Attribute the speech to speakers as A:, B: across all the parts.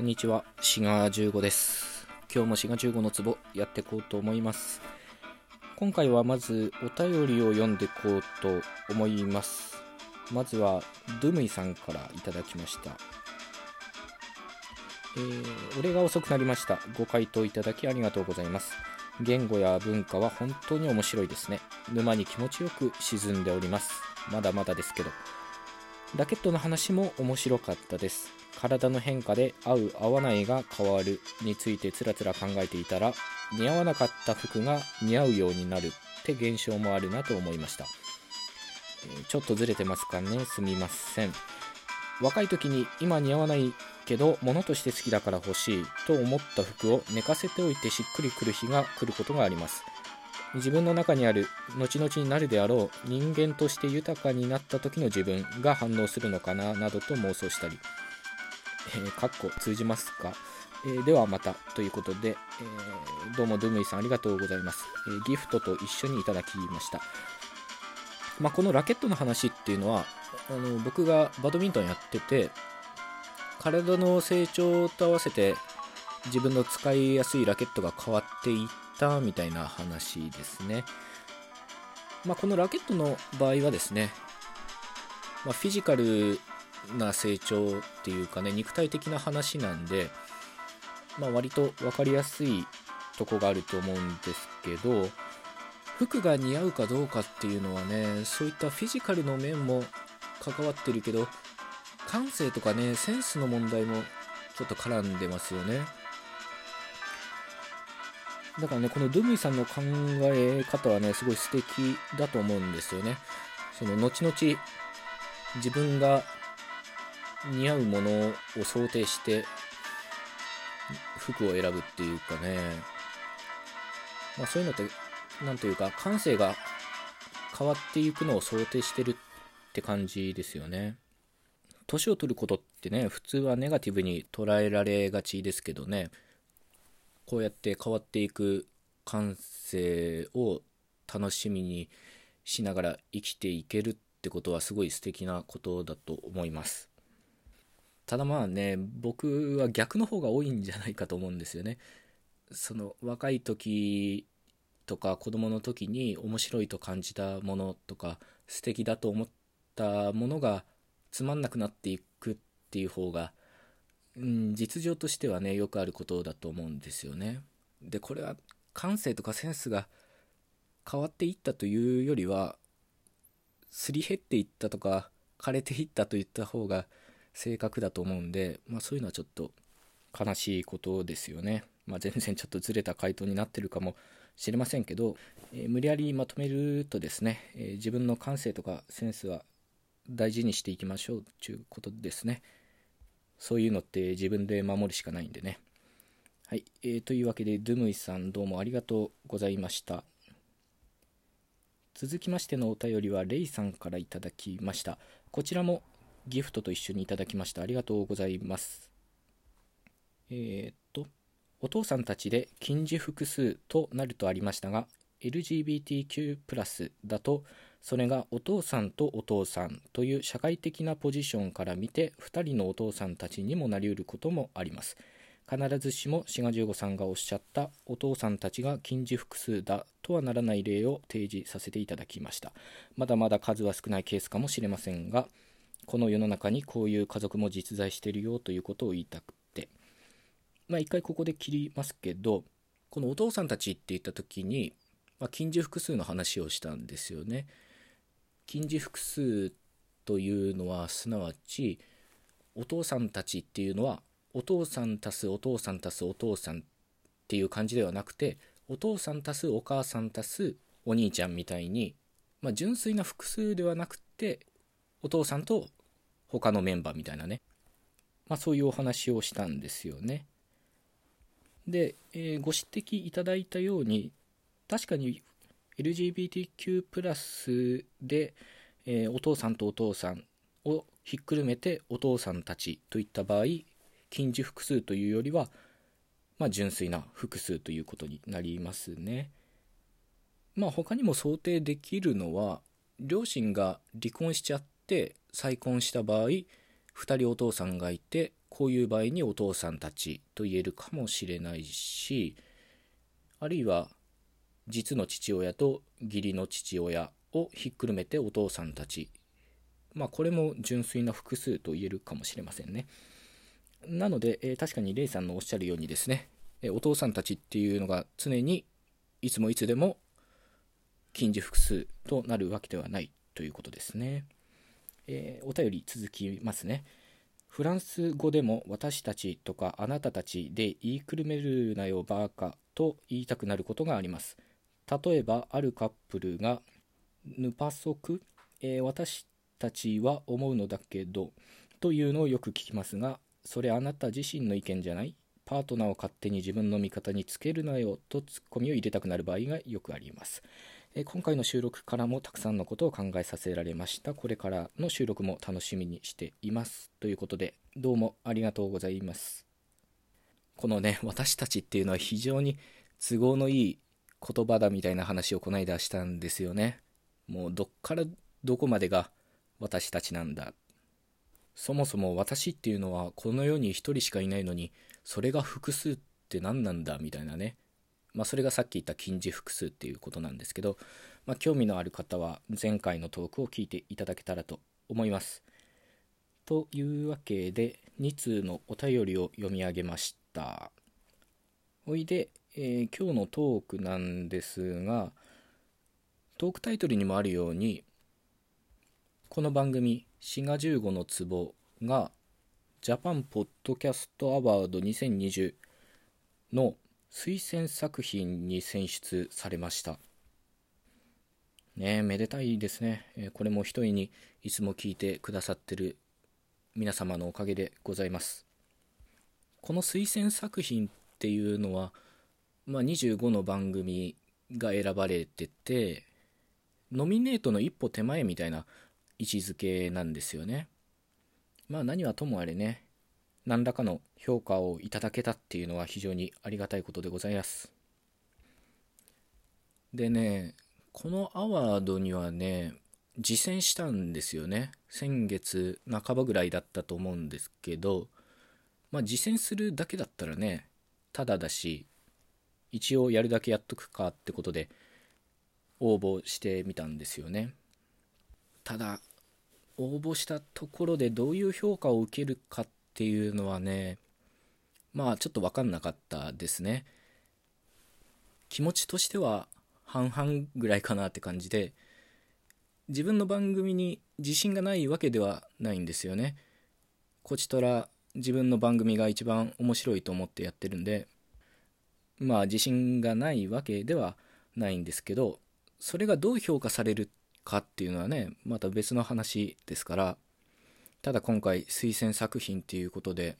A: こんにちは、シガ15です。今日もシガ15のツボやっていこうと思います。今回はまずお便りを読んでいこうと思います。まずは、ドゥムイさんからいただきました。えー、俺が遅くなりました。ご回答いただきありがとうございます。言語や文化は本当に面白いですね。沼に気持ちよく沈んでおります。まだまだですけど。ラケットの話も面白かったです。体の変化で合う合わないが変わるについてつらつら考えていたら似合わなかった服が似合うようになるって現象もあるなと思いました。ちょっとずれてますかね。すみません。若い時に今似合わないけど物として好きだから欲しいと思った服を寝かせておいてしっくりくる日が来ることがあります。自分の中にある後々になるであろう人間として豊かになった時の自分が反応するのかななどと妄想したり。えー、かっこ通じますか、えー、ではまたということで、えー、どうもドゥムイさんありがとうございます、え、ギフトと一緒にいただきました、まあ、このラケットの話っていうのはあの僕がバドミントンやってて体の成長と合わせて自分の使いやすいラケットが変わっていったみたいな話ですね、まあ、このラケットの場合はですね、まあ、フィジカルな成長っていうかね肉体的な話なんで、まあ、割と分かりやすいとこがあると思うんですけど服が似合うかどうかっていうのはねそういったフィジカルの面も関わってるけど感性とかねセンスの問題もちょっと絡んでますよね。だからねこのドゥムイさんの考え方はねすごい素敵だと思うんですよね。その後々自分が似合うものを想定して服を選ぶっていうかね、まあ、そういうのって何というか感性が変わっていくのを想定してるって感じですよね。年を取ることってね普通はネガティブに捉えられがちですけどね。こうやって変わっていく感性を楽しみにしながら生きていけるってことはすごい素敵なことだと思います。ただまあね僕は逆の方が多いんじゃないかと思うんですよね。その若い時とか子供の時に面白いと感じたものとか素敵だと思ったものがつまんなくなっていくっていう方が、うん、実情としてはねよくあることだと思うんですよね。でこれは感性とかセンスが変わっていったというよりはすり減っていったとか枯れていったといった方が性格だと思うんで、まあ、そういうのはちょっと悲しいことですよね。まあ、全然ちょっとずれた回答になってるかもしれませんけど、えー、無理やりまとめるとですね、えー、自分の感性とかセンスは大事にしていきましょうということですね。そういうのって自分で守るしかないんでね。はい、えー、というわけで、ドゥムイさんどうもありがとうございました。続きましてのお便りはレイさんからいただきました。こちらもギフトと一緒にいただきました。ありがとうございます。えー、っと、お父さんたちで近似複数となるとありましたが、LGBTQ+ だと、それがお父さんとお父さんという社会的なポジションから見て、2人のお父さんたちにもなりうることもあります。必ずしも志賀十五さんがおっしゃったお父さんたちが近似複数だとはならない例を提示させていただきましたまだまだ数は少ないケースかもしれませんがこの世の中にこういう家族も実在してるよということを言いたくて。まあ一回ここで切りますけどこのお父さんたちって言った時に、まあ、近似複数の話をしたんですよね。近似複数というのはすなわちお父さんたちっていうのはお父さん足すお父さん足すお父さんっていう感じではなくてお父さん足すお母さん足すお兄ちゃんみたいに、まあ、純粋な複数ではなくてお父さんと他のメンバーみたいなね、まあ、そういうお話をしたんですよね。で、えー、ご指摘いただいたように確かに LGBTQ+ で、えー、お父さんとお父さんをひっくるめてお父さんたちといった場合近似複数というよりは、まあ、純粋な複数ということになりますね。まあ他にも想定できるのは両親が離婚しちゃって再婚した場合2人お父さんがいてこういう場合にお父さんたちと言えるかもしれないしあるいは実の父親と義理の父親をひっくるめてお父さんたち。まあこれも純粋な複数と言えるかもしれませんね。なので、えー、確かにレイさんのおっしゃるようにですね、えー、お父さんたちっていうのが常にいつもいつでも近似複数となるわけではないということですね、えー、お便り続きますね。フランス語でも私たちとかあなたたちで言いくるめるなよバーカと言いたくなることがあります。例えばあるカップルがヌパソク、えー、私たちは思うのだけどというのをよく聞きますがそれあなた自身の意見じゃない。パートナーを勝手に自分の味方につけるなよとツッコミを入れたくなる場合がよくあります。え今回の収録からもたくさんのことを考えさせられました。これからの収録も楽しみにしています。ということで、どうもありがとうございます。このね、私たちっていうのは非常に都合のいい言葉だみたいな話をこないだしたんですよね。もうどっからどこまでが私たちなんだそもそも私っていうのはこの世に1人しかいないのにそれが複数って何なんだみたいなねまあそれがさっき言った近似複数っていうことなんですけど、まあ、興味のある方は前回のトークを聞いていただけたらと思います。というわけで2通のお便りを読み上げました。おいで、えー、今日のトークなんですがトークタイトルにもあるようにこの番組滋賀15の壺がジャパンポッドキャストアワード2020の推薦作品に選出されました。ねめでたいですね、えこれも一重にいつも聞いてくださってる皆様のおかげでございます。この推薦作品っていうのは、まあ、25の番組が選ばれててノミネートの一歩手前みたいな位置づけなんですよね。まあ何はともあれね、何らかの評価をいただけたっていうのは非常にありがたいことでございます。でね、このアワードにはね、実践したんですよね。先月半ばぐらいだったと思うんですけど、まあ実践するだけだったらね、ただだし、一応やるだけやっとくかってことで応募してみたんですよね。ただ、応募したところでどういう評価を受けるかってていうのはねまあちょっと分かんなかったですね。気持ちとしては半々ぐらいかなって感じで自分の番組に自信がないわけではないんですよね。こちとら自分の番組が一番面白いと思ってやってるんでまあ自信がないわけではないんですけどそれがどう評価されるかっていうのはねまた別の話ですからただ今回推薦作品っていうことで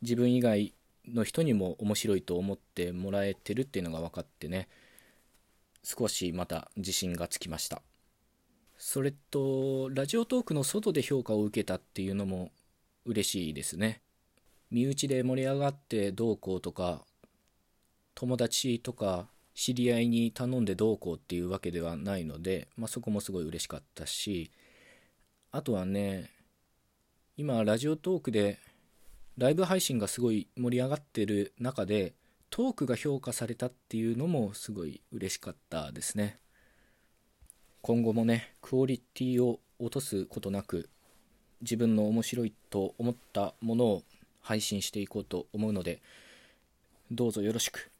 A: 自分以外の人にも面白いと思ってもらえてるっていうのが分かってね少しまた自信がつきました。それとラジオトークの外で評価を受けたっていうのも嬉しいですね。身内で盛り上がってどうこうとか友達とか知り合いに頼んでどうこうっていうわけではないので、まあ、そこもすごい嬉しかったしあとはね今ラジオトークでライブ配信がすごい盛り上がってる中でトークが評価されたっていうのもすごい嬉しかったですね。今後もねクオリティを落とすことなく自分の面白いと思ったものを配信していこうと思うのでどうぞよろしく。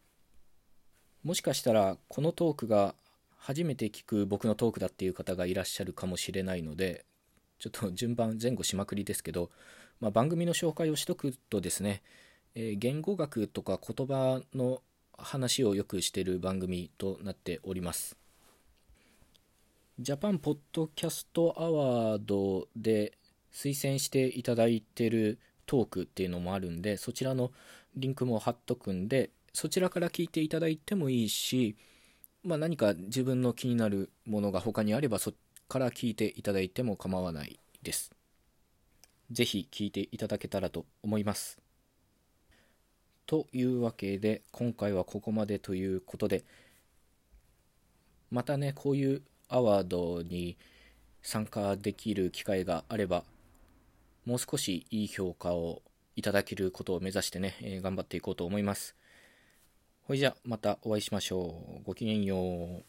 A: もしかしたらこのトークが初めて聞く僕のトークだっていう方がいらっしゃるかもしれないのでちょっと順番前後しまくりですけど、まあ、番組の紹介をしとくとですね、えー、言語学とか言葉の話をよくしている番組となっております。ジャパンポッドキャストアワードで推薦していただいてるトークっていうのもあるんでそちらのリンクも貼っとくんでそちらから聞いていただいてもいいし、まあ、何か自分の気になるものが他にあればそこから聞いていただいても構わないです。ぜひ聞いていただけたらと思います。というわけで今回はここまでということでまたねこういうアワードに参加できる機会があればもう少しいい評価をいただけることを目指してね、えー、頑張っていこうと思います。ほいじゃ、またお会いしましょう。ごきげんよう。